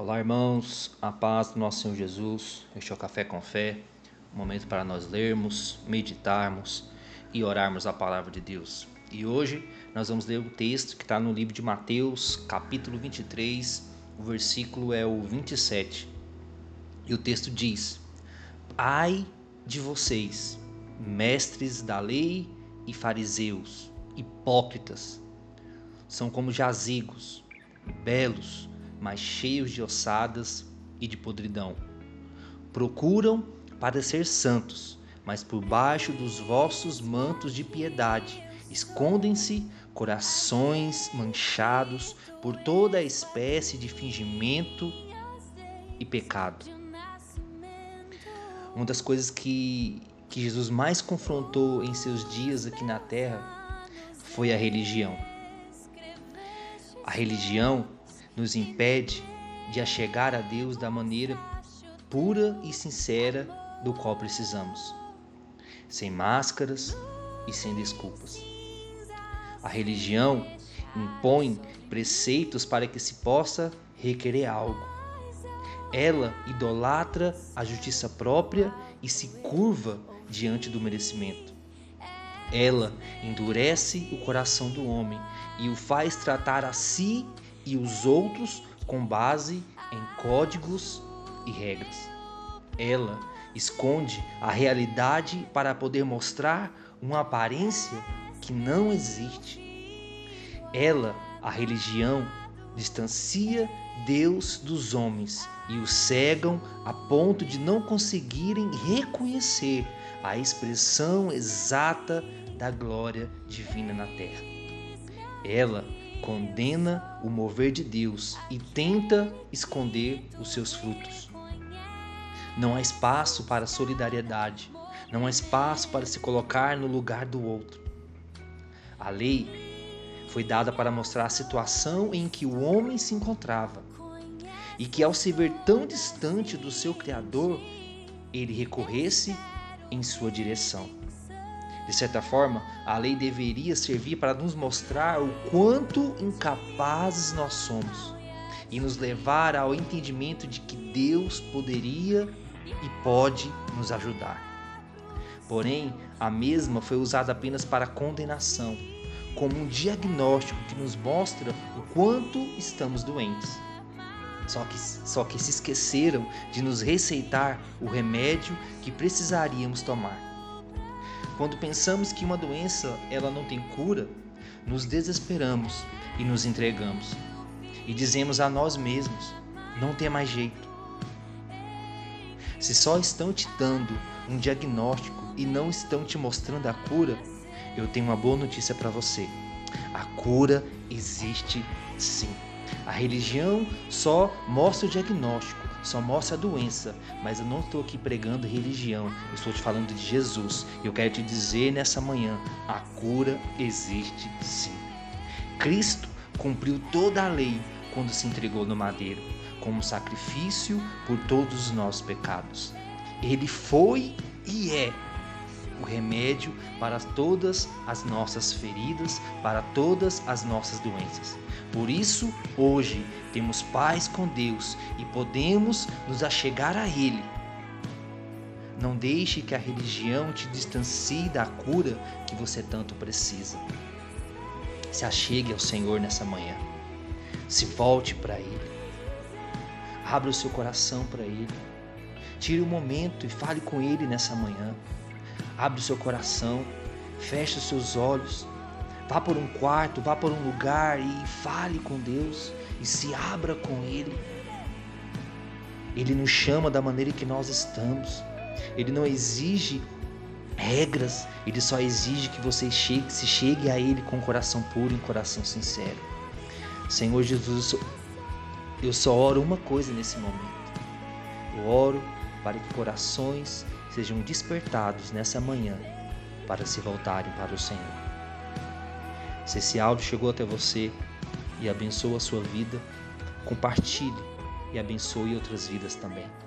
Olá, irmãos, a paz do nosso Senhor Jesus. Este é o Café com Fé, um momento para nós lermos, meditarmos e orarmos a palavra de Deus. E hoje nós vamos ler o texto que está no livro de Mateus, capítulo 23, o versículo é o 27. E o texto diz: Ai de vocês, mestres da lei e fariseus, hipócritas, são como jazigos, belos, mas cheios de ossadas e de podridão. Procuram parecer santos, mas por baixo dos vossos mantos de piedade escondem-se corações manchados por toda espécie de fingimento e pecado. Uma das coisas que, que Jesus mais confrontou em seus dias aqui na terra foi a religião. A religião nos impede de achegar a Deus da maneira pura e sincera do qual precisamos, sem máscaras e sem desculpas. A religião impõe preceitos para que se possa requerer algo. Ela idolatra a justiça própria e se curva diante do merecimento. Ela endurece o coração do homem e o faz tratar a si e os outros com base em códigos e regras. Ela esconde a realidade para poder mostrar uma aparência que não existe. Ela, a religião, distancia Deus dos homens e os cegam a ponto de não conseguirem reconhecer a expressão exata da glória divina na terra. Ela condena o mover de Deus e tenta esconder os seus frutos. Não há espaço para solidariedade, não há espaço para se colocar no lugar do outro. A lei foi dada para mostrar a situação em que o homem se encontrava e que, ao se ver tão distante do seu Criador, ele recorresse em sua direção. De certa forma, a lei deveria servir para nos mostrar o quanto incapazes nós somos e nos levar ao entendimento de que Deus poderia e pode nos ajudar. Porém, a mesma foi usada apenas para condenação, como um diagnóstico que nos mostra o quanto estamos doentes. Só que, só que se esqueceram de nos receitar o remédio que precisaríamos tomar. Quando pensamos que uma doença ela não tem cura, nos desesperamos e nos entregamos. E dizemos a nós mesmos: não tem mais jeito. Se só estão te dando um diagnóstico e não estão te mostrando a cura, eu tenho uma boa notícia para você. A cura existe sim. A religião só mostra o diagnóstico, só mostra a doença, mas eu não estou aqui pregando religião, eu estou te falando de Jesus. Eu quero te dizer nessa manhã: a cura existe sim. Cristo cumpriu toda a lei quando se entregou no madeiro, como sacrifício por todos os nossos pecados. Ele foi e é o remédio para todas as nossas feridas, para todas as nossas doenças. Por isso, hoje temos paz com Deus e podemos nos achegar a Ele. Não deixe que a religião te distancie da cura que você tanto precisa. Se achegue ao Senhor nessa manhã. Se volte para Ele. Abra o seu coração para Ele. Tire um momento e fale com Ele nessa manhã. Abre o seu coração, feche os seus olhos, vá por um quarto, vá por um lugar e fale com Deus e se abra com Ele. Ele nos chama da maneira que nós estamos. Ele não exige regras, ele só exige que você chegue, se chegue a Ele com coração puro e coração sincero. Senhor Jesus, eu só oro uma coisa nesse momento. Eu oro para que corações sejam despertados nessa manhã para se voltarem para o Senhor. Se esse áudio chegou até você e abençoa a sua vida, compartilhe e abençoe outras vidas também.